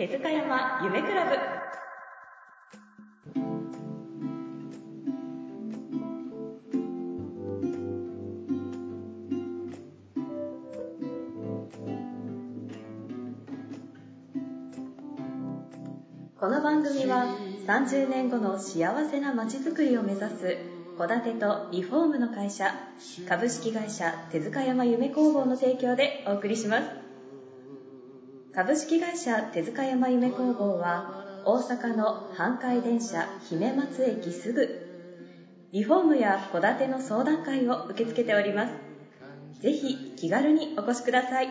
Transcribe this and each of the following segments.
手塚山夢クラブ。この番組は30年後の幸せな街づくりを目指す戸建てとリフォームの会社株式会社手塚山夢工房の提供でお送りします。株式会社手塚山夢工房は大阪の阪海電車姫松駅すぐ。リフォームや戸建ての相談会を受け付けております。ぜひ気軽にお越しください。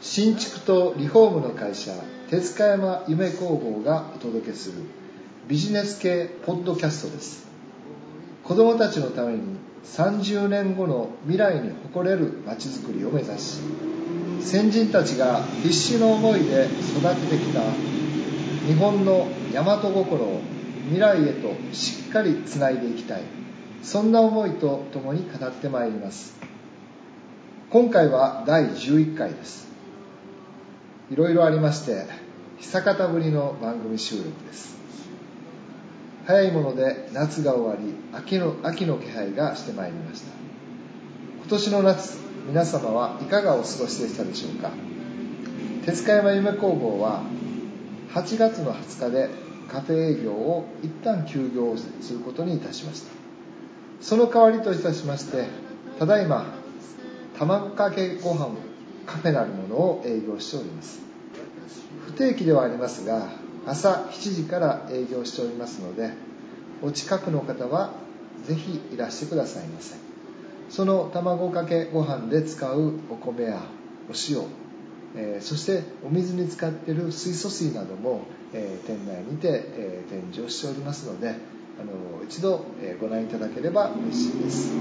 新築とリフォームの会社手塚山夢工房がお届けするビジネス系ポッドキャストです。子どもたちのために30年後の未来に誇れるまちづくりを目指し先人たちが必死の思いで育ててきた日本の大和心を未来へとしっかりつないでいきたい。そんな思いとともに語ってまいります。今回は第11回です。いろいろありまして久方ぶりの番組収録です。早いもので夏が終わり秋の秋の気配がしてまいりました。今年の夏皆様はいかがお過ごしでしたでしょうか？手塚山夢工房は8月の20日でカフェ営業を一旦休業することにいたしました。その代わりといたしましてただいま卵かけご飯カフェなるものを営業しております。不定期ではありますが朝7時から営業しておりますのでお近くの方はぜひいらしてくださいませ。その卵かけご飯で使うお米やお塩、えー、そしてお水に使っている水素水なども、えー、店内にて、えー、展示をしておりますのであの一度、えご覧いただければ嬉しいです。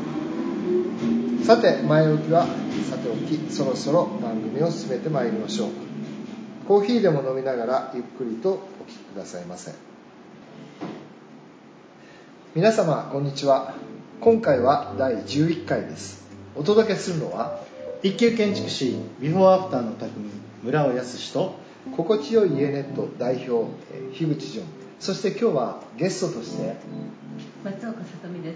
さて前置きはさておきそろそろ番組を進めてまいりましょう。コーヒーでも飲みながらゆっくりとお聞きくださいませ。皆様こんにちは。今回は第11回です。お届けするのは一級建築士ビフォーアフターの匠村尾康と心地よい家ネット代表樋口淳。そして今日はゲストとして松岡さとみです。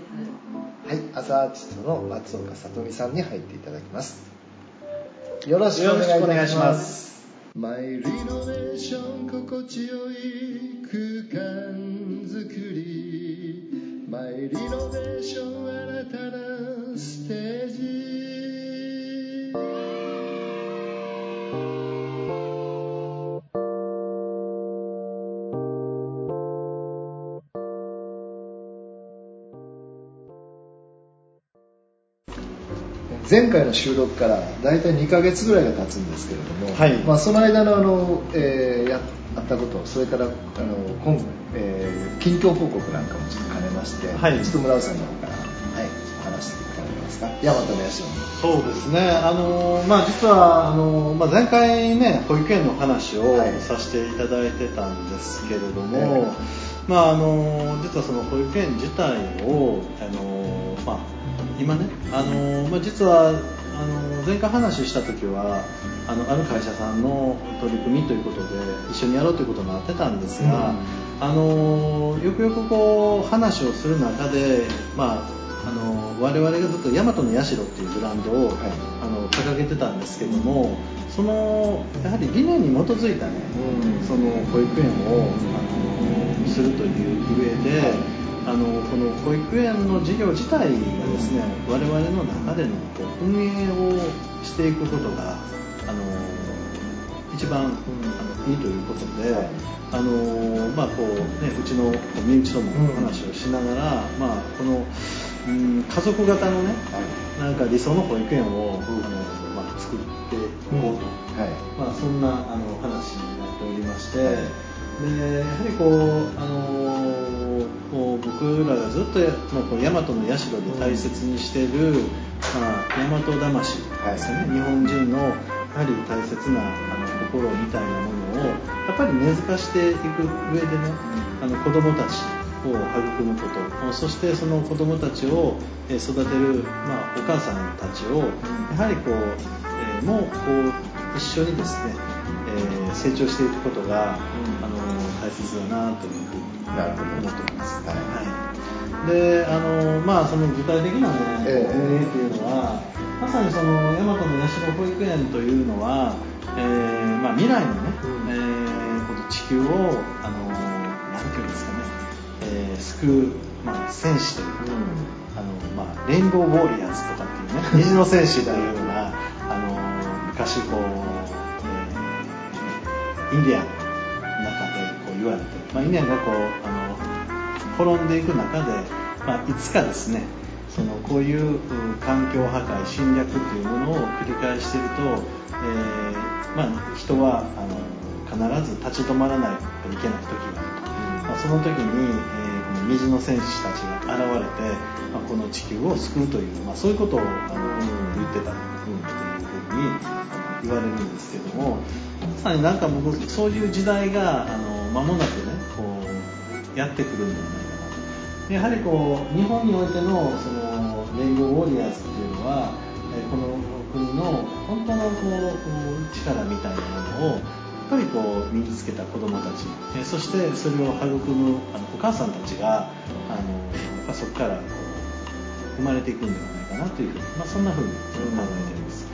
はい朝アーティストの松岡さとみさんに入っていただきます。よろしくお願いします。マイリノベーション心地よい空間づくり。マイリノ前回の収録から大体2ヶ月ぐらいが経つんですけれども、はい。まあ、その間のあの、えーやあったことそれからあの今、えー近況報告なんかもちょっと兼ねまして、はい。ちょっと村尾さんの方から、はい、お話していただけますか？大和の社そうですね。あのまあ実はあの、まあ、前回ね保育園の話をはい。させていただいてたんですけれども、え。まああの実はその保育園自体をあのまあ今ねあの、まあ、実はあの前回話した時はあのある会社さんの取り組みということで一緒にやろうということになってたんですが、あのよくよくこう話をする中で、まあ、あの我々がずっと大和の社っていうブランドを、はい。あの掲げてたんですけどもそのやはり理念に基づいたね、うん。その保育園を、あのするという上で、はいあのこの保育園の事業自体がですね我々の中での運営をしていくことがあの一番、あのいいということで、はいあのまあこうね、うちの身内とも話をしながら、まあ、この、うん、家族型のねなんか理想の保育園を、あのまあ、作っていこうと、はい。まあ、そんなあの話になっておりまして、はいでやはりこう、あのこう僕らがずっとやまあこう大和の社で大切にしている、まあ、大和魂ですよね、日本人のやはり大切なあの心みたいなものをやっぱり根付かしていく上でねあの子どもたちを育むこと。そしてその子どもたちをえー育てる、まあ、お母さんたちをやはりこう、えーもうこう一緒にですね、ええー、成長していくことが、あの大切だなというふうに思ってます。はい、であのまあその具体的なね、えー、運営というのはまさにその大和の社保育園というのは、えーまあ、未来のね、うん、えー、この地球をあのなんていうんですかね、えー、救う、まあ、戦士というか、うん、あのまあ、レインボーウォーリアーズとかっていうね 虹の戦士というようなあの昔こう、えー、インディアンの中で言われて、まあ、インディアンがこうあの滅んでいく中で、まあ、いつかですねそのこういう環境破壊侵略というものを繰り返していると、えー、まあ、人はあの必ず立ち止まらないといけない時があると、まあ、その時に、えー、この虹の戦士たちが現れて、まあ、この地球を救うという、まあ、そういうことをあの言ってたというふうに言われるんですけどもまさになんか僕そういう時代があの間もなくねこうやってくるんではないかなと。やはりこう日本においてのそのレインボーウォリアーズっていうのはこの国の本当のこう力みたいなものをっぱりこう身につけた子どもたち、えそしてそれを育むあのお母さんたちがあのそこからこう生まれていくんではないかなというふうに、まあ、そんなふうに考えています。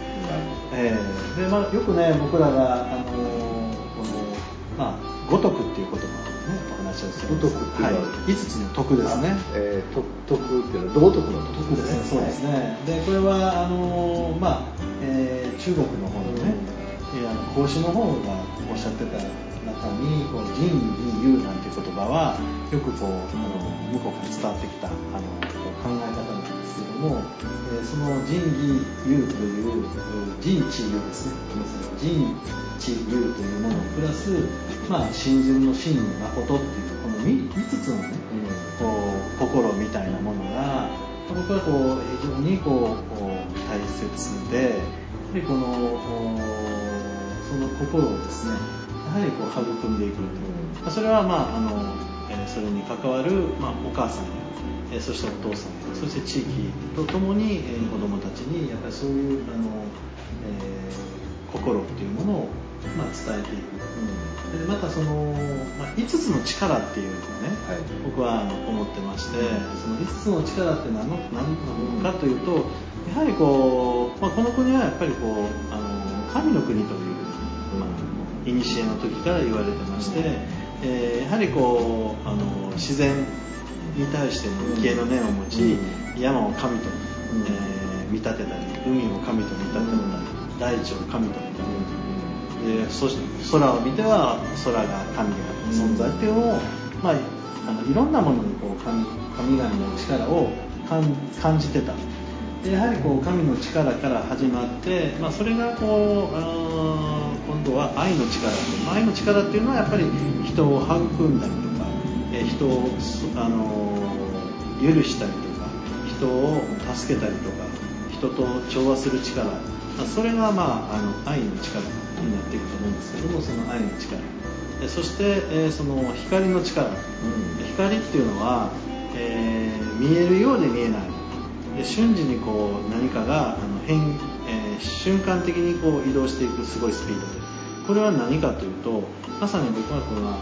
えー、でまあ、よくね僕らがあのこの、まあ、五徳っていう言葉をねお話をする五徳っていうのは、はい、5つの徳ですね。えー、徳っていうのは道徳の徳ですね。そうですね。でこれはあのまあ、えー、中国の方のね、えー、あの孔子の方がおっしゃってた中にこう仁義勇なんていう言葉はよくこうあの向こうから伝わってきたあの考え方なんですけども、えー、その仁義勇という仁知勇ですね。仁知勇というものプラス、まあ、信心の真に誠っていうこの 5, 5つのね、こう心みたいなものが僕はこう非常にこう大切でやはりこのその心をですねやはりこう育んでいく、うん、それはまああの、えそれに関わる、まあ、お母さんえそしてお父さんそして地域とともに、え子どもたちにやっぱりそういうあの、えー、心っていうものを、まあ、伝えていく、うん、でまたその、まあ、5つの力っていうのをね、はい、僕はあの思ってまして、その5つの力って何の何なのかというとやはりこう、まあ、この国はやっぱりこうあの神の国という古の時から言われてまして、えー、やはりこうあの自然に対しての畏敬の念を持ち、山を神と、えー、見立てたり海を神と見立てたり大地を神と見立てたり、でそして空を見ては空が神である存在っていうのを、まあ、あのいろんなものにこう神神々の力を感じてた。でやはりこう神の力から始まって、まあ、それがこう今度は愛の力愛の力っていうのはやっぱり人を育んだり人をあの許したりとか人を助けたりとか人と調和する力。それが、まあ、あの愛の力になっていくと思うんですけどもその愛の力。そして、えその光の力、うん、光っていうのは、えー、見えるようで見えない。で瞬時にこう何かがあの変、えー、瞬間的にこう移動していくすごいスピードで。これは何かというとまさに僕はこれは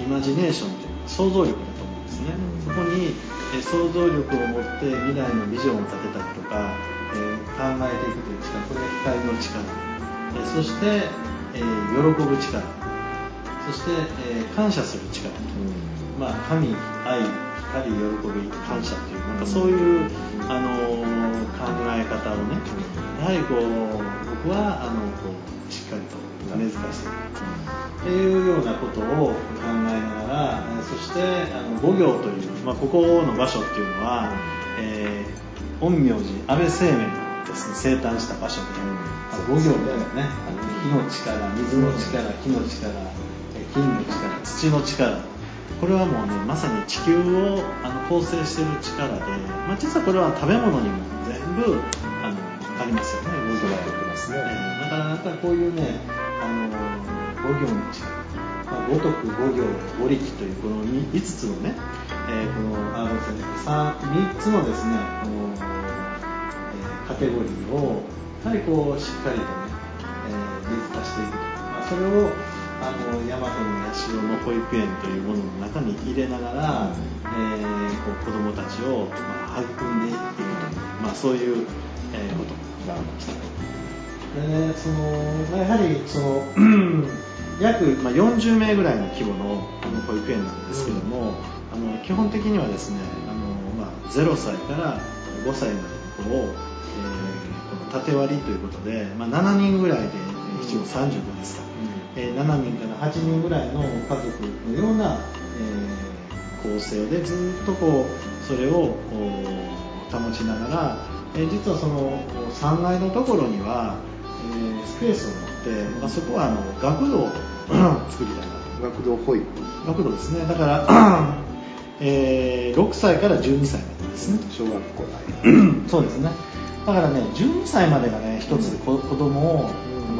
イマジネーションというか想像力だと思うんですね、そこに、えー、想像力を持って未来のビジョンを立てたりとか、えー、考えていくという力これが光の力、えそして、え喜ぶ力。そして、え感謝する力、まあ神愛光喜び感謝というなんかそういうあの考え方をねやはりこう僕はあのこうしっかりと根付かせていくっていうようなことを考えながらそしてあの五行という、まあ、ここの場所っていうのは、えー、陰陽師安倍晴明がですね生誕した場所で、まあ、五行でね。あの火の力水の力木の力金の力土の力。これはもうねまさに地球をあの構成している力で、まあ、実はこれは食べ物にも全部あのありますよね五行。ってますね、えー、だからなんかこういうねあの五行の力、まあ、五徳五行五力というこの 5, 5つのね、えー、このあの 3, 3つのですねこの、えー、カテゴリーをやはりこうしっかりとね、えー、根付かしていくと、まあ、それをあの大和の社の保育園というものの中に入れながら、うん、えー、こう子どもたちを、まあ、育んでいくという、まあ、そういう、えー、ことがありました。でそのやはりその約、まあ、40名ぐらいの規模のあの保育園なんですけども、うん、あの基本的にはですねあの、まあ、0歳から5歳までの子を、えー、この縦割りということで、まあ、7人ぐらいで一応35ですか、うん、えー、7人から8人ぐらいの家族のような、えー、構成でずっとこうそれを保ちながら、えー、実はその3階のところには、えー、スペースを持って、まあ、そこはあの学童を 作りたいな学童保育。学童ですね。だから えー、6歳から12歳までですね。小学校 そうですね。だからね12歳までがね一つ子,、子供を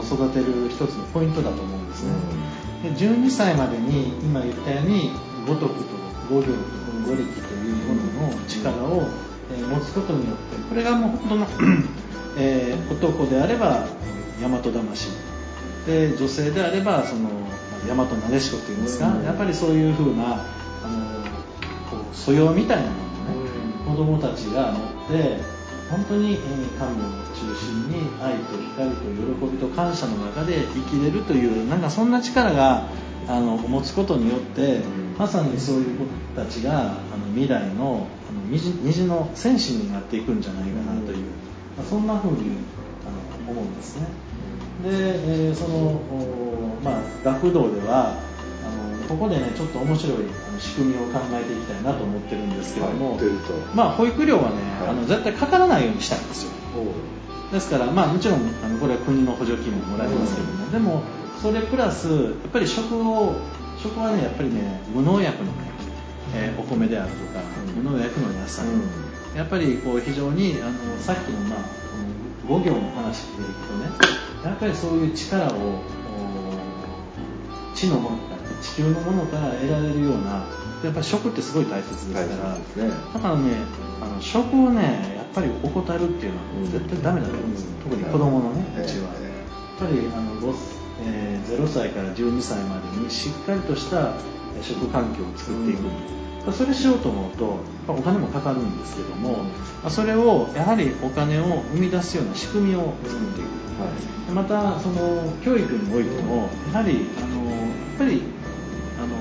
育てる一つのポイントだと思うんですね、で12歳までに今言ったように五徳と五行と五力というものの力を、え持つことによってこれがもう本当の、えー、男であれば大和魂。で女性であればその大和なでしこっていうんですか、やっぱりそういうふうなあのこう素養みたいなものをね、子供たちが持って本当に神を中心に愛と光と喜びと感謝の中で生きれるというなんかそんな力があの持つことによってまさにそういう子たちがあの未来のあの虹の戦士になっていくんじゃないかなという、まあ、そんな風にあの思うんですね。で、えー、その、まあ、学童ではあのここでねちょっと面白い仕組みを考えていきたいなと思ってるんですけども、はい、まあ、保育料はね、はい、あの絶対かからないようにしたいんですよ。ですから、まあ、もちろんあのこれは国の補助金ももらえますけども、うん、でもそれプラスやっぱり食を食はねやっぱりね無農薬のね、えー、お米であるとか、うん、無農薬の野菜、うん、やっぱりこう非常にあのさっきの,、まあ、この5行の話でいくとねやっぱりそういう力を地のもの地球のものから得られるようなやっぱり食ってすごい大切ですから、ね、だからね。あの食をねやっぱり怠るっていうのは絶対ダメだと思うんです、特に子供のねうちは、やっぱりあの、えー、0歳から12歳までにしっかりとした食環境を作っていく、うん、それしようと思うとお金もかかるんですけども、それをやはりお金を生み出すような仕組みを作っていく、はい、またその教育においてもやはりあのやっぱりあの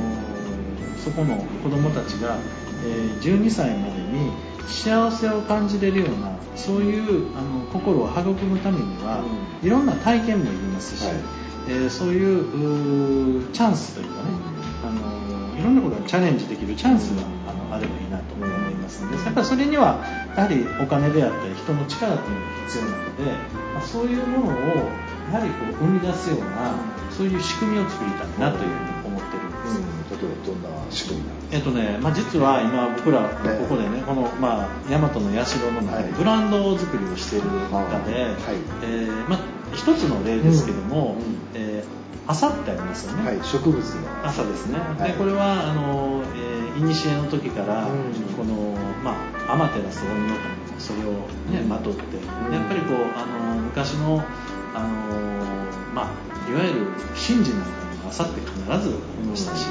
そこの子どもたちが、えー、12歳までに幸せを感じれるようなそういうあの心を育むためには、うん、いろんな体験もいりますし、はい、えー、そういうチャンスというかね、いろんなことにチャレンジできるチャンスがあのあればいいなと思いますのでやっぱりそれにはやはりお金であったり人の力というのが必要なので、まあ、そういうものをやはりこう生み出すようなそういう仕組みを作りたいなというふうにうん、例えばどんな仕組みなんですか？えっとね、まあ、実は今僕らここでね、この、まあ、大和の社の中でブランド作りをしている中で、はい。えー、まあ、一つの例ですけども、うん、えー朝ってありますよね、はい、植物の。朝ですね、はい、でこれはあの、えー、古の時から、うん、この、まあ、天照大神のそれをね、まとって、うん、やっぱりこうあの昔のあの、まあ、いわゆる神事なんかあさって必ずありましたし、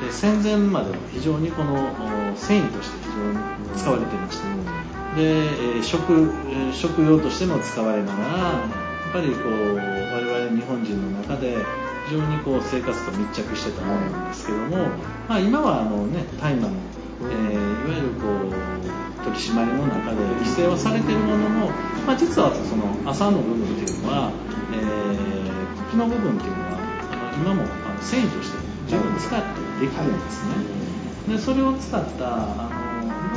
で戦前までは非常にこの繊維として非常に使われていました、で食食用としても使われながらぱりこう我々日本人の中で非常にこう生活と密着してたものなんですけども、まあ、今はあのね大麻の、えー、いわゆるこう取り締まりの中で規制はされているものの、まあ、実はその朝の部分っていうのは、えー、茎の部分っていうのは今もあの繊維として十分使ってできるんですね、でそれを使ったあ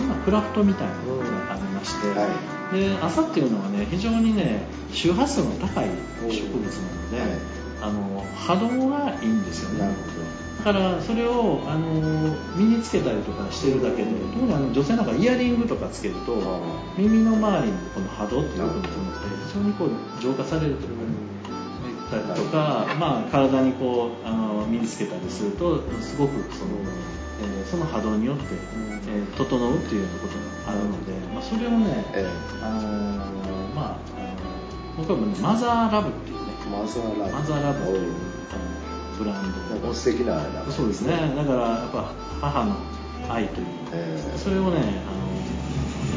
のクラフトみたいなものがありまして、はい、で朝っていうのはね非常にね周波数の高い植物なので、はい、あの波動がいいんですよね。だからそれをあの身につけたりとかしてるだけで特にあの女性なんかイヤリングとかつけると耳の周りのこの波動っていう部分って非常にこう浄化されるというかねたりとか、まあ、体にこうあの身につけたりするとすごくその,、えー、その波動によって、えー、整うっていうようなことがあるので、まあ、それをね、えー、あのー、まあ僕は、ね、マザーラブっていうねマザーラブ。マザーラブっていうブランド。素敵なそうですね。だからやっぱ母の愛という、えー、それをねあの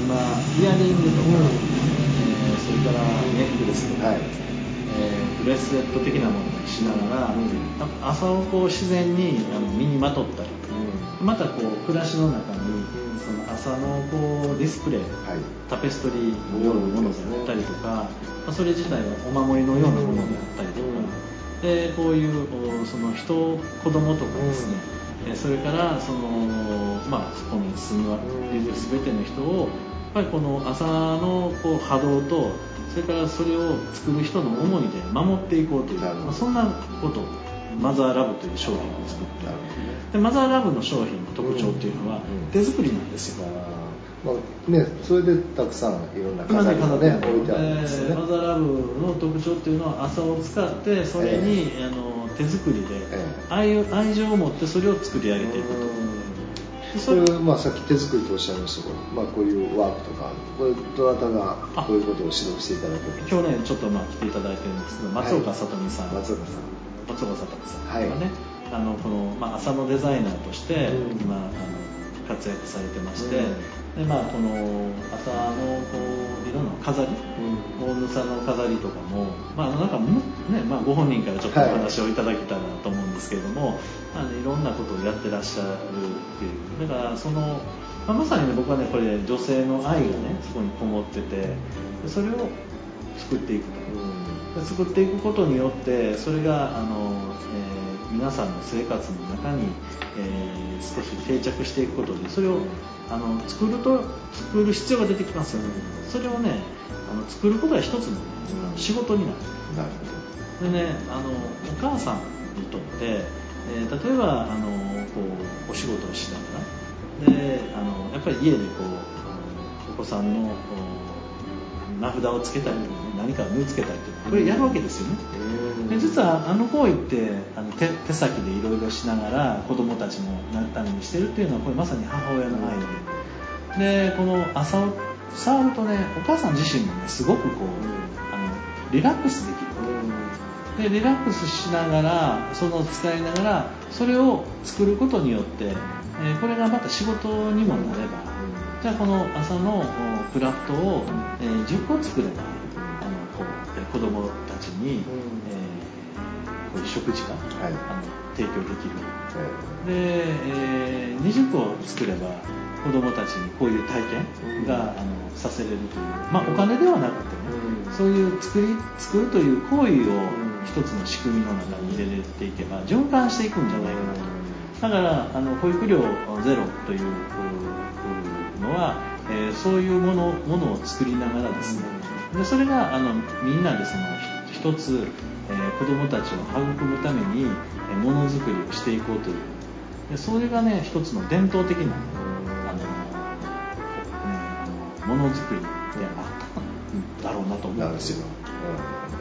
今イヤリングとか、うん、えー、それからネックレスとか、はい、えー、ブレスレット的なものにしながら、うん、朝をこう自然にあの身にまとったり、うん、またこう暮らしの中にその朝のこうディスプレイ、はい、タペストリーのようなものであったりとか、まあ、それ自体はお守りのようなものであったりとか、でこういうその人子供とかですね、うん、それからその、まあ、そこに住む全ての人をやっぱりこの朝のこう波動とそれからそれを作る人の思いで守っていこうという、まあ、そんなことマザーラブという商品を作ってでマザーラブの商品の特徴っていうのは手作りなんですよ、まあね、それでたくさんいろんな飾りが、ね、置いてあるんですよね、マザーラブの特徴っていうのは朝を使ってそれに、えー、あの手作りで、えー、愛愛情を持ってそれを作り上げていくとそれまあ、さっき手作りとおっしゃいましたけど、まあ、こういうワークとかこれどなたがこういうことを指導していただけるんですか？今日ねちょっとまあ来ていただいてるんですけど松岡さとみさん、はい、松岡さん。松岡さとみさんとかね、はい、あのこの、まあ、朝のデザイナーとして、うん、今あの活躍されてまして、うん。でまあこの朝のこういろんな飾り、大野さんの飾りとかもまあなんかねまあご本人からちょっとお話をいただけたらと思うんですけれども、はい、あのいろんなことをやってらっしゃるっていう。だからその、まあ、まさにね僕はねこれ女性の愛がねそこにこもっててそれを作っていくと、うん、作っていくことによってそれがあの、えー、皆さんの生活の中に、えー、少し定着していくことでそれをあの作ると作る必要が出てきますよね、それをねあの作ることが一つの、仕事になる。なるほど。でねあのお母さんにとって、えー、例えばあのこうお仕事をしながらであのやっぱり家でこうお子さんの名札をつけたりとか、ね、何か縫い付けたりとかこれやるわけですよね、で実はあの行為ってあの手手先でいろいろしながら子供たちのためにしてるっていうのはこれまさに母親の愛で。でこの朝を触るとねお母さん自身もねすごくこうあのリラックスできる。でリラックスしながらその使いながらそれを作ることによって、えー、これがまた仕事にもなればじゃあこの朝のクラフトを、えー、10個作ればあのこう子供たちに、えー、こういう食事が、はい、あの提供できる、はい、で、えー、20個作れば子供たちにこういう体験が、あのさせれるという、まあ、お金ではなくてね、そういう作り作るという行為を一つの仕組みの中に入れていけば循環していくんじゃないかなと。だからあの保育料ゼロというのは、えー、そういうものものを作りながらですね。でそれがあのみんなでその一つ、えー、子どもたちを育むためにものづくりをしていこうという。でそれがね一つの伝統的なあの、ね、ものづくりであったんだろうなと思う。んですよ。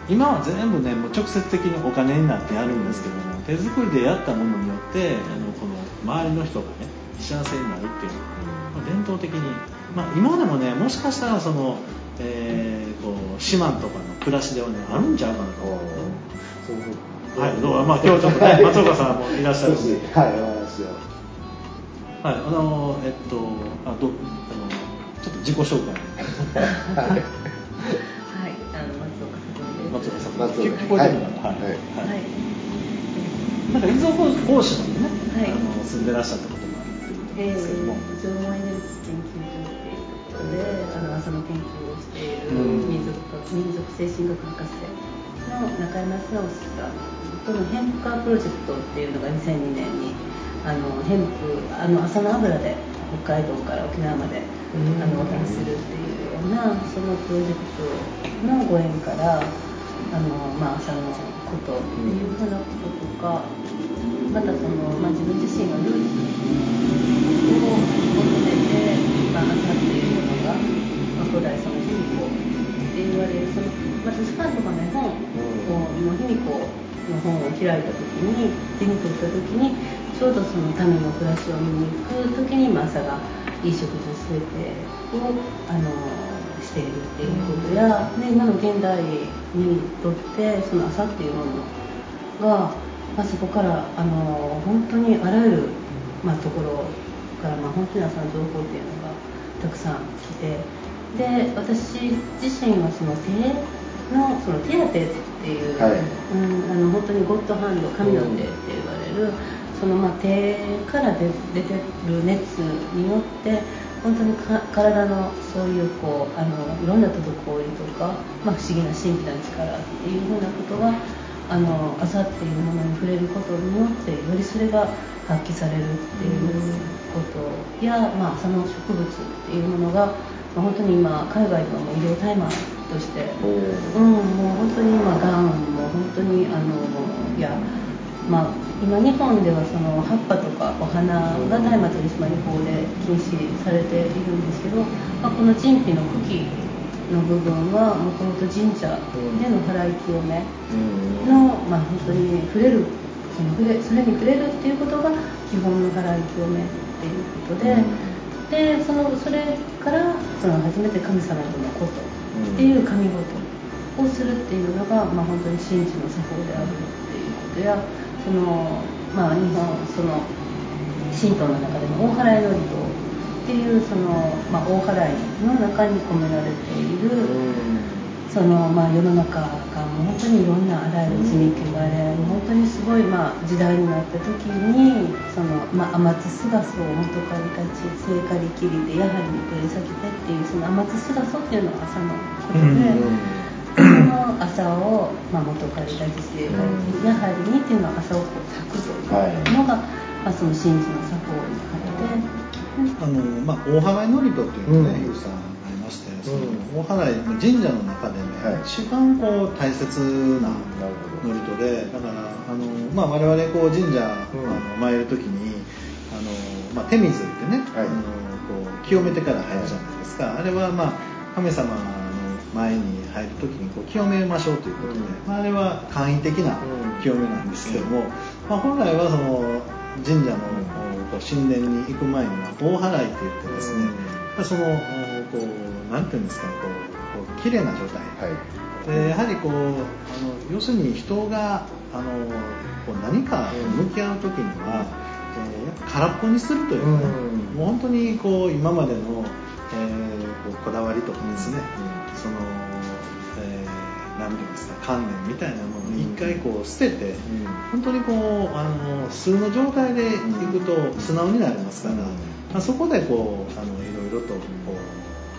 今は全部ねもう直接的にお金になってやるんですけども手作りでやったものによってあのこの周りの人がね幸せになるっていうまあ、伝統的に、まあ、今でもねもしかしたらその、えー、こう四万とかの暮らしではねあるんちゃうかなと。思うはい。どう？まあ今日ちょっとね 松岡さんもいらっしゃるしはいはい。あのえっとあどあのちょっと自己紹介。はい。はいあの松岡さん松岡さん。聞こえてるかな？はい、はい。はい。なんか依存防止のね、はい、あの住んでらっしゃったことえー、縄文エネルギー研究所っていうところで、あの朝の研究をしている民族、民族精神学博士の中山直さんとのヘンプカープロジェクトっていうのが2002年にあのヘンプあの朝の油で北海道から沖縄まであの渡するっていうようなそのプロジェクトのご縁からあの、まあ、朝のことっていうふうなこととかまたその、まあ、自分自身がに手に取った時にちょうどその民の暮らしを見に行く時に、まあ、朝がいい食事全てをあのしているっていうことや、ね、今の現代にとってその朝っていうものがまあ、そこからあの本当にあらゆる、まあ、ところから、まあ、本当に朝の情報っていうのがたくさん来てで私自身はその手のその手当てっていう、はい、うん、あの本当にゴッドハンド神の手って言われる、そのまあ手から出出てる熱によって本当に体のそういうこうあのいろんな滞りとか、まあ、不思議な神秘な力っていうふうなことがあの朝っていうものに触れることによってよりそれが発揮されるっていうことや、まあ、朝の植物っていうものが、まあ、本当に今海外ではもう医療大麻として、うん、もう本当に今がんも本当にあのいやまあ今日本ではその葉っぱとかお花が大麻取締法で禁止されているんですけど、まあ、この陳皮の茎の部分はもともと神社での払い清めの、まあ、本当に触れるその触れそれに触れるっていうことが基本の払い清めっていうことで、でそのそれからその初めて神様とのことっていう神事をするっていうのが、まあ、本当に神事の作法であるっていうことやその、まあ、日本その神道の中での大払いのりとっていうその、まあ、大払いの中に込められている、その、まあ、世の中本当にいろんなあらゆる積み木があれ本当にすごい、まあ、時代になった時にその、まあ、天津菅荘元狩りたち聖刈り切りでやはり取り裂けてっていうその天津菅荘っていうのは朝のことで。その朝を、まあ、元彼大事性がやはりにっていうのは朝をこう咲くというのが、はい、まあ、その神事の作法にあって、あのまあ、大払い祝詞というのね、うん、さん。ありまして、大払い神社の中でね、はい、一番こう大切な祝詞でだからあの、まあ、我々こう神社、うん、あの参る時にあの、まあ、手水ってね、はい、あのこう清めてから入るじゃないですか、あれはまあ神様前に入る時にこう清めましょうということで、まあ、あれは簡易的な清めなんですけども、まあ、本来はその神社の神殿に行く前には大払いって言ってですね、そのこうなんていうんですかこうこう綺麗な状態、はい、でやはりこうあの要するに人があのこう何か向き合う時には、えー、空っぽにするというかね、もう本当にこう今までのえー、こうこだわりとかですね、うん、その、えー、何て言うんですか観念みたいなものを一回こう捨てて、うん、本当にこうあの素の状態でいくと素直になりますから、まあ、そこでこうあのいろいろとこう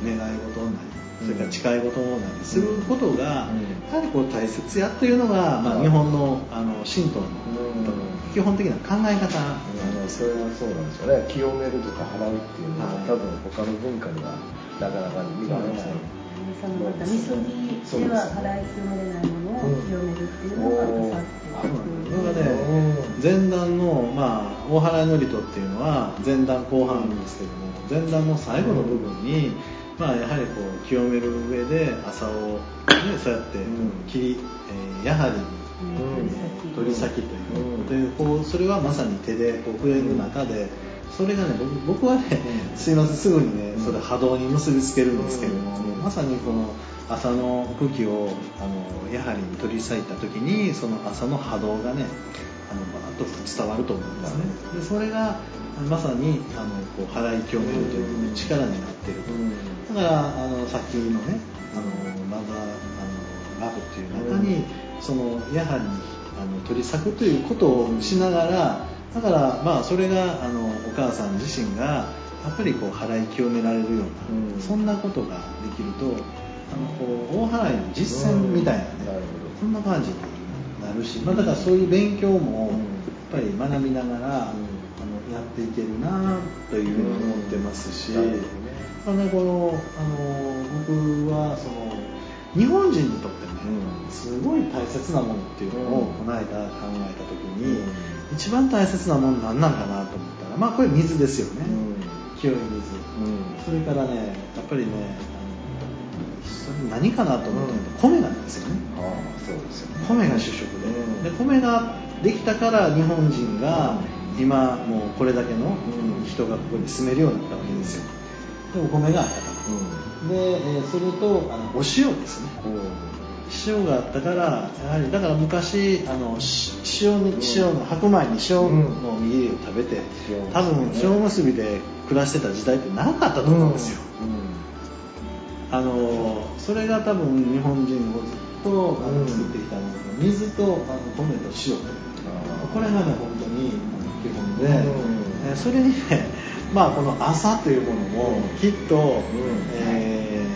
願い事なりそれから誓い事なりすることが、やはりこう大切やというのが、まあ、日本のあの神道の基本的な考え方、うん、それはそうなんですよね。清めるとか払うっていうのは、多分他の文化にはなかなか見られない。そのまたみそぎでは払い清めれないものを清めるっていうのが朝っていう。それがね前段の、まあ、大払い祝詞っていうのは前段後半あるんですけども前段の最後の部分に、まあ、やはりこう清める上で朝を、ね、そうやって切り、えー、やはり、うん、取り先という、でこうそれはまさに手でこう触れる中でそれがね僕はねすいませんすぐにねそれ波動に結びつけるんですけども、まさにこの朝の茎をあのやはり取り裂いた時にその朝の波動がねあのバーッと伝わると思うんですね。でそれがまさにあのこう払い清めるという力になっているとだからあのさっきのねあのマザーあのラブっていう中にそのやはりあの取り裂くということをしながらだからまあそれがあのお母さん自身がやっぱりこう払い清められるような、そんなことができるとあのこう大払いの実践みたいなね、そんな感じになるし、まあ、だからそういう勉強もやっぱり学びながら、あのやっていけるなというふうに思ってますし、まあね、このあの僕はその日本人にとってね、すごい大切なものっていうのをこの間考えた時に、一番大切なもの何なんかなと思ったらまあこれ水ですよね、清い水、それからねやっぱりねそれ何かなと思ったら米なんですよね、ああそうですよ、ね、米が主食で,、で米ができたから日本人が今もうこれだけの人がここに住めるようになったわけですよでお米があったから、で、えそれとあのお塩ですね、塩があったからやはりだから昔あの塩に塩の白米に塩のおにぎりを食べて、多分塩むすびで暮らしてた時代ってなかったと思うんですよ、あのそれが多分日本人をずっと作ってきたもの水とあの米と塩これがね本当に基本で、えそれにねまあこの朝というものもきっと、え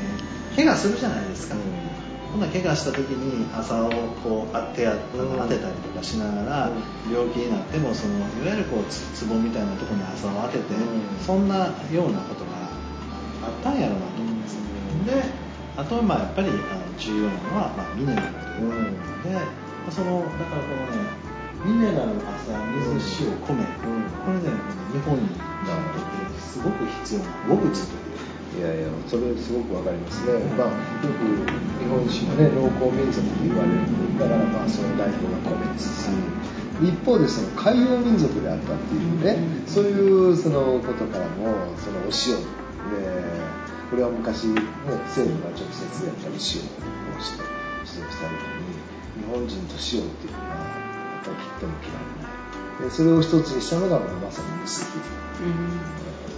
ー、怪我するじゃないですか、ほな怪我した時に朝をこう手当当てたりとかしながら病気になってもそのいわゆるこうツボみたいなところに朝を当てて、そんなようなことがあったんやろうなと思うんですであとはまあやっぱりあの重要なのは、まあ、ミネラルということで、そのだからこのねミネラル朝水塩米、これね日本にすごく必要な五物という。いやいやそれすごくわかりますね、まあ、よく日本人はね農耕民族と言われるだからまあその代表が米ですし、一方でその海洋民族であったっていうね、そういうそのことからもそのお塩でこれは昔、ね、政府が直接やっぱり塩をして指摘されたのに日本人と塩っていうのはやっても切られないで。それを一つにしたのがまさに結び、うん、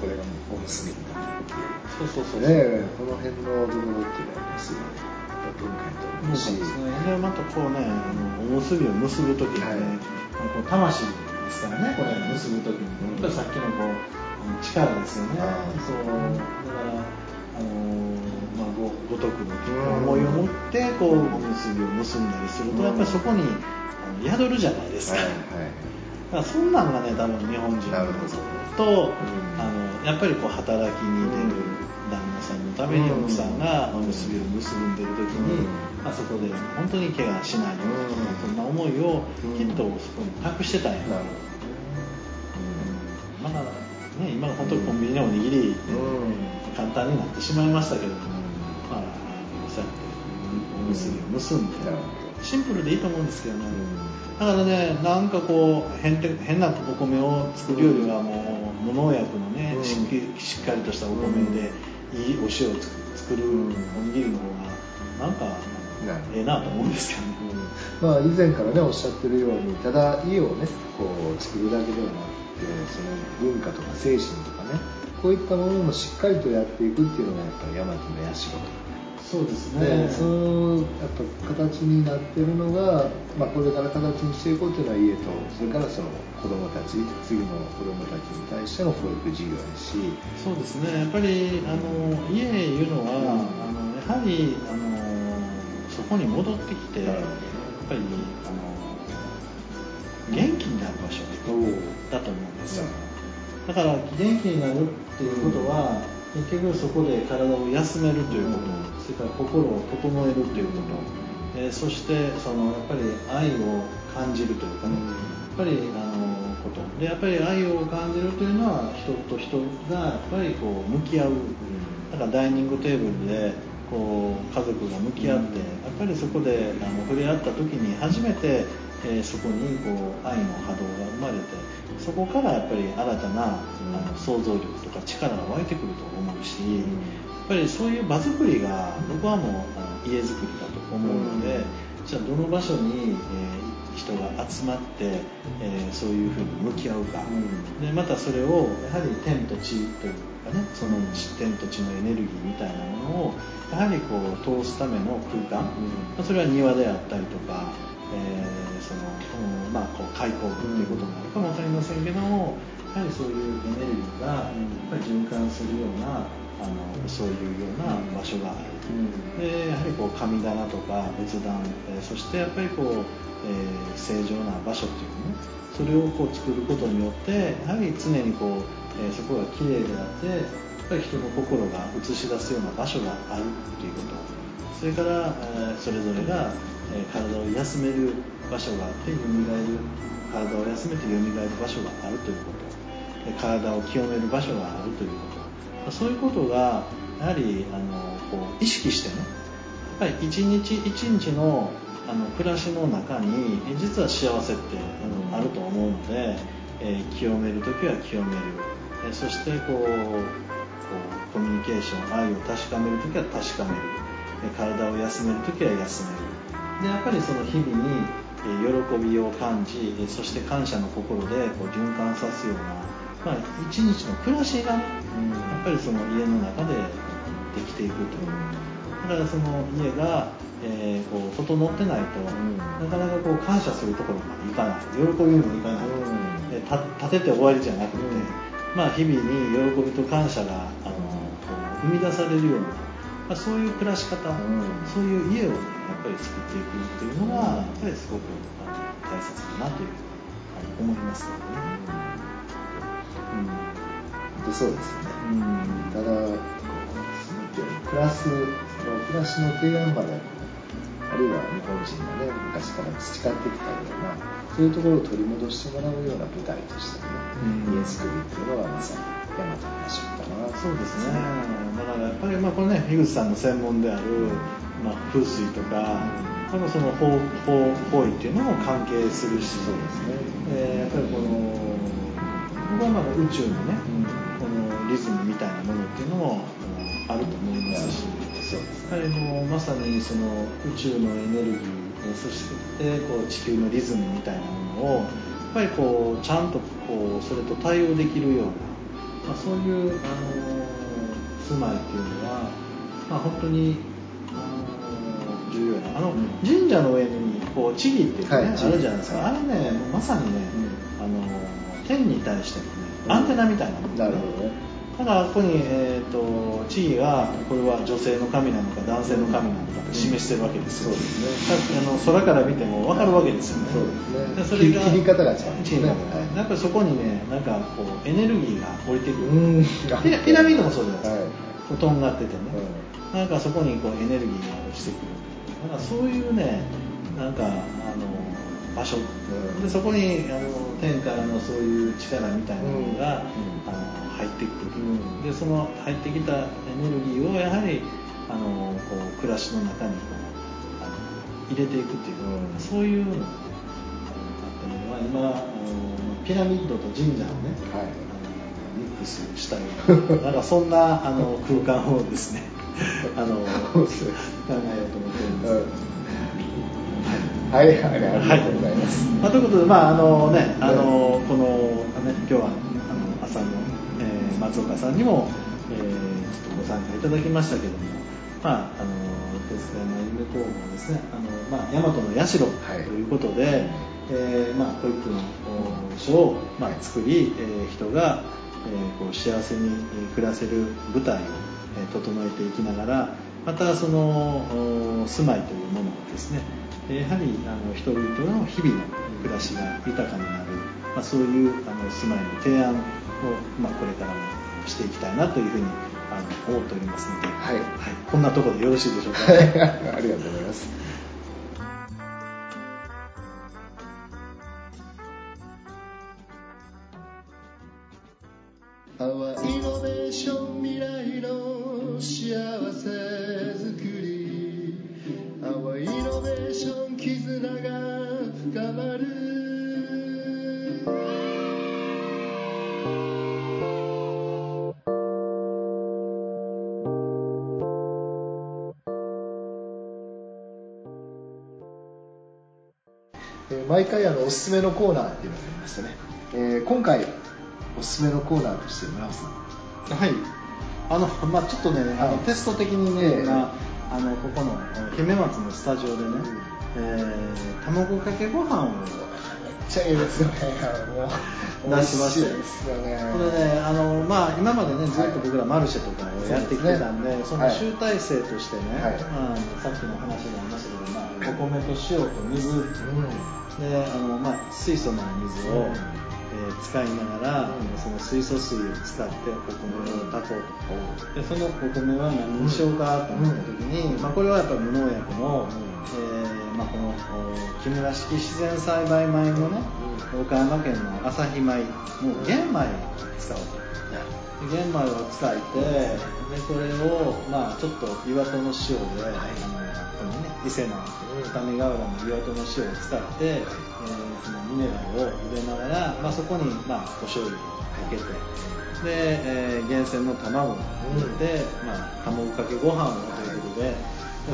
これがおむすびになってそうそうそうねこの辺のところっていうのはすごい文化にと思うし、ね、またこうねおむすびを結ぶ時にね、はい、こう魂ですからね。これ結ぶ時に、やっぱりさっきのこう力ですよね。そう。だからあのまあ、ごごとくの思いを持ってこうおむすびを結んだりするとやっぱりそこにあの宿るじゃないですか。はいはい。だからそんなんがね多分日本人と、あのやっぱりこう働きに出る旦那さんのために奥さんがおむすびを結んでる時に、あそこで本当に怪我しないようにそんな思いをきっとそこに託してたんや。な、うん。まだね今本当にコンビニのおにぎり、簡単になってしまいましたけども、おむすびを結ん。で、シンプルでいいと思うん。ですけどね、だからねなんかこう変変なお米を作るよりはもう無農薬のね、しっかりとしたお米でいいお塩を作るおにぎりの方がなんかええなと思うんですけどね、うん、まあ以前からねおっしゃってるようにただ家をねこう作るだけではなくてその文化とか精神とかねこういったものもしっかりとやっていくっていうのがやっぱり大和の社とそうですね。そのやっぱ形になってるのが、まあ、これから形にしていこうというのは家とそれからその子どもたち次の子どもたちに対しての教育事業ですし。そうですね。やっぱりあの家いうのは、うん、あのやはりあのそこに戻ってきて、やっぱりあの元気になる場所だと思うんですよ、だから元気になるっていうことは、結局そこで体を休めるということ、それから心を整えるということ、えー、そしてそのやっぱり愛を感じるというかね、やっぱりあのこと。でやっぱり愛を感じるというのは人と人がやっぱりこう向き合う、だからダイニングテーブルでこう家族が向き合って、やっぱりそこであの触れ合った時に初めてえー、そこにこう愛の波動が生まれてそこからやっぱり新たな、あの想像力とか力が湧いてくると思うし、やっぱりそういう場作りが僕はもうあの家づくりだと思うので、じゃあどの場所に、えー、人が集まって、えー、そういうふうに向き合うか、でまたそれをやはり天と地というかねその天と地のエネルギーみたいなものをやはりこう通すための空間、それは庭であったりとかえー、その、うん、まあ、こう開口部っていうことになるかも。分かりませんけどもやはりそういうエネルギーがやっぱり循環するようなあのそういうような場所がある、うん、でやはりこう神棚とか仏壇、えー、そしてやっぱりこう、えー、正常な場所っていうねそれをこう作ることによってやはり常にこう、えー、そこがきれいであってやっぱり人の心が映し出すような場所があるっていうこと。それから、えー、それぞれがえ体を休める場所があって蘇る体を休めて蘇る場所があるということ。体を清める場所があるということ。そういうことがやはりあのこう意識してねやっぱり一日一日のあの暮らしの中に実は幸せってあると思うので、えー、清める時は清める、えそしてこうこうコミュニケーション愛を確かめる時は確かめる。体を休める時は休めるでやっぱりその日々に、喜びを感じそして感謝の心でこう循環さすような、まあ、一日の暮らしがね、やっぱりその家の中でできていくという。だからその家が、えー、こう整ってないと、なかなかこう感謝するところまでいかない。喜びにもいかない、で立てて終わりじゃなくて、まあ、日々に喜びと感謝があの生み出されるような、まあ、そういう暮らし方、そういう家をねやっぱり作っていくっていうのが、やっぱりすごくあの大切だなというあの思いますけどね。うん、でそうですよね。うん、ただ暮らす暮らしの提案まであるいは日本人がね昔から培ってきたようなそういうところを取り戻してもらうような舞台としてね、うん、家づくりっていうのがまさに大和の社かなそうですね。だからやっぱりまあこれね樋口さんの専門である、まあ、風水とか、うん、その方法行為っていうのも関係するしそうですね、えー、やっぱりこの僕はまだ宇宙のね、うん、このリズムみたいなものっていうのもあると思いますし、そうですやはりもうまさにその宇宙のエネルギーそしてこう地球のリズムみたいなものをやっぱりこうちゃんとこうそれと対応できるような、まあ、そういう、あの住まいっていうのは、まあ、本当に、あの神社の上にこう地義っていうね、はい、あるじゃないですか、あれねまさにね、うん、あの天に対してのねアンテナみたいなもの、ね、なるほどね。だからここに、えーと、地位がこれは女性の神なのか男性の神なのかって示してるわけですよ、うん、そうですね、あの空から見ても分かるわけですよね。そうですね。それが切り方が違うんですね、やっぱりそこにねなんかこうエネルギーが降りてくる。ピラミッドもそうじゃないですか、はい、とんがっててね、うん、なんかそこにこうエネルギーが落ちてくるだからそういうねなんかあの場所、うん、でそこにあの天からのそういう力みたいなものが、あの入ってくる、うん、でその入ってきたエネルギーをやはりあのこう暮らしの中にこうあの入れていくっていう、うん、そういうのが、ね、あってね、まあ、今あのピラミッドと神社をね、はい、あのミックスしたようななんかそんなあの空間をですね あの考えようと思ってるんです。けど。はい、はい、ありがとうございます。はい、まあ、ということで、まあ、あのね、あの、この、ね、今日は、あの、朝の松岡さんにも、えー、ちょっとご参加いただきましたけども、まあ、あの手塚山夢工房ですね。あの、まあ、大和の社ということで、はい、えー、まあ、保育の所を、まあ、作り、えー、人が、えー、こう幸せに暮らせる舞台を、え整えていきながらまたその住まいというものをですねやはりあの人々の日々の暮らしが豊かになる、まあ、そういうあの住まいの提案まあ、これからもしていきたいなというふうにあの思っておりますので、はい、はい、こんなところでよろしいでしょうか、はい、ありがとうございます。おすすめのコーナーっていうのがありましてね、えー、今回おすすめのコーナーとして村尾さん。はい。あの、まあ、ちょっとね、あのテスト的にね、えー、あのここの姫松のスタジオでね、うん、えー、卵かけご飯を。ちゃいいですよね。出しましたですよね。これね、あのまあ今までねずっと僕らマルシェとかをやってきてたんで、はい、その集大成としてね、はい、まあさっきの話になりましたけど、まあお米と塩と水、うん、であのまあ水素の水を、うん。えー、使いながら、その水素水を使ってお米を炊こうと。でそのお米は何にしようかと思った時に、まあ、これはやっぱ無農薬の、えーまあ、この木村式自然栽培米のね岡山県の朝日米の玄米を使おうと。玄米を使ってでこれを、まあ、ちょっと岩戸の塩で、あのこのね伊勢の二ヶ浦の岩戸の塩を使って、えー、そのミネラルを入れながら、まあ、そこに、まあ、お醤油をかけてで、えー、厳選の卵を入れて、まあ、卵かけご飯をということで、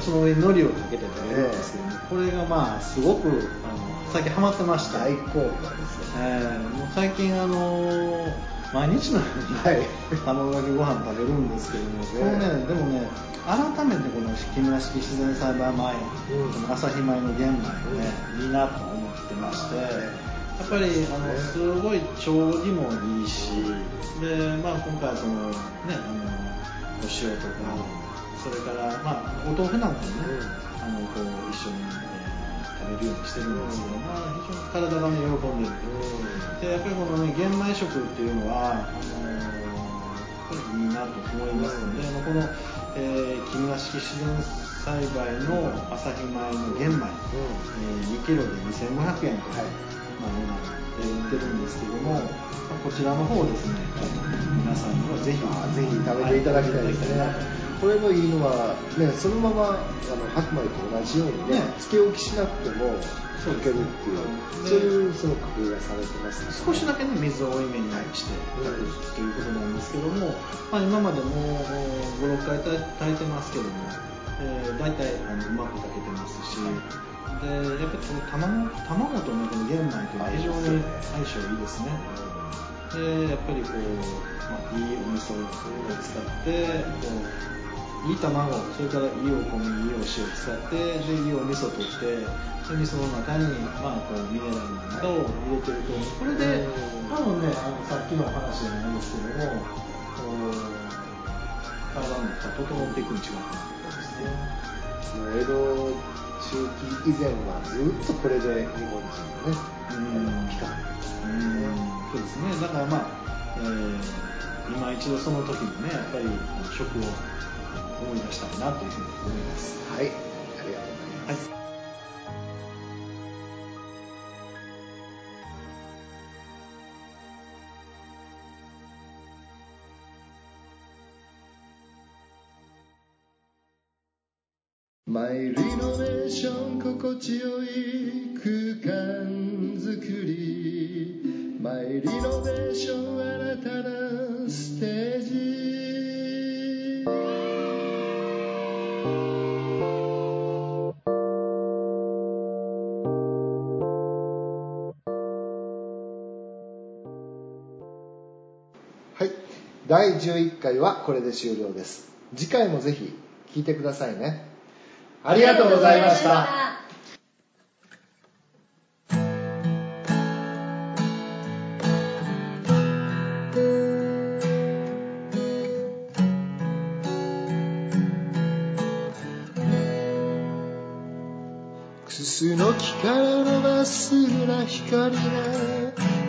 その上に海苔をかけて食べるんですけども、これがまあすごくあの最近ハマってまして。大好評ですねえーもう最近あの毎日のように、はい。卵かけご飯食べるんですけども、このね。でもね改めてこの木村式自然栽培米、うん。この朝日米の玄米をね、いいなと思ってまして、やっぱりあのすごい調理もいいし、でまあ、今回その、ね、あのお塩とか、それから、まあ、お豆腐なんかもね、あのこう一緒に、えー食べるようにしてるんですけど、まあ、非常に体がね喜んでる。でやっぱりこのね玄米食っていうのはあのいいなと思いますので、あのこの、えー、木村式自然栽培の朝日米の玄米、えー2キロで2500円と、はいまあ、値段で売ってるんですけども、まあこちらの方をですね皆さんにはぜひぜひ食べていただきたいですね、これのいいのは、ね、そのままあの白米と同じようにねね。つけ置きしなくてもそういけるっていううんそういうその工夫がされてます。ね少しだけね水を多いめにして炊くということなんですけども、まあ、今までも56回炊いてますけども、えー、大体あのうまく炊けてますしでやっぱりこの卵卵とねこの玄米というのは非常に相性いいですね。でやっぱりこう、まあ、いいお味噌を使ってこういい卵それからいいお米いいお塩を使ってでいいお味噌を取ってで味噌の中に、まあ、こうミネラルなんかを入れてるとこれで多分ねあのさっきのお話じゃないですけどもこう体の中整っていくに違うかなと思いますね。江戸中期以前はずっとこれで日本人のねうん。ピカうん。そうですね。だからまあ、えー今一度その時にねやっぱり食を思い出したいなというふうに思います。はい。ありがとうございます、マ回はこれで終了です。次回もぜひ聞いてくださいね。ありがとうございました。くすの木から伸ばすな光が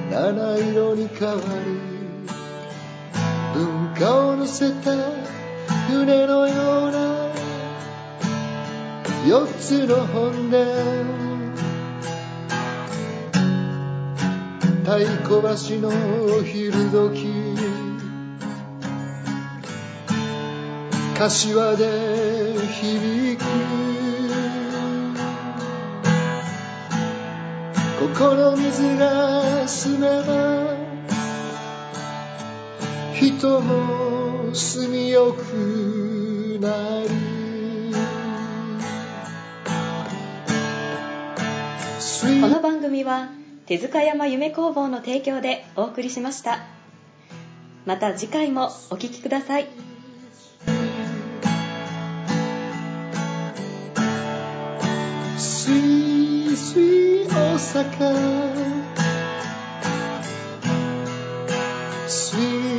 七色に変わり乗せた船のような四つの本殿。太鼓橋のお昼時。柏で響く。ここの水が澄めば人も住みよくなる。この番組は手塚山夢工房の提供でお送りしました。また次回もお聴きください。スイスイ大阪。スイ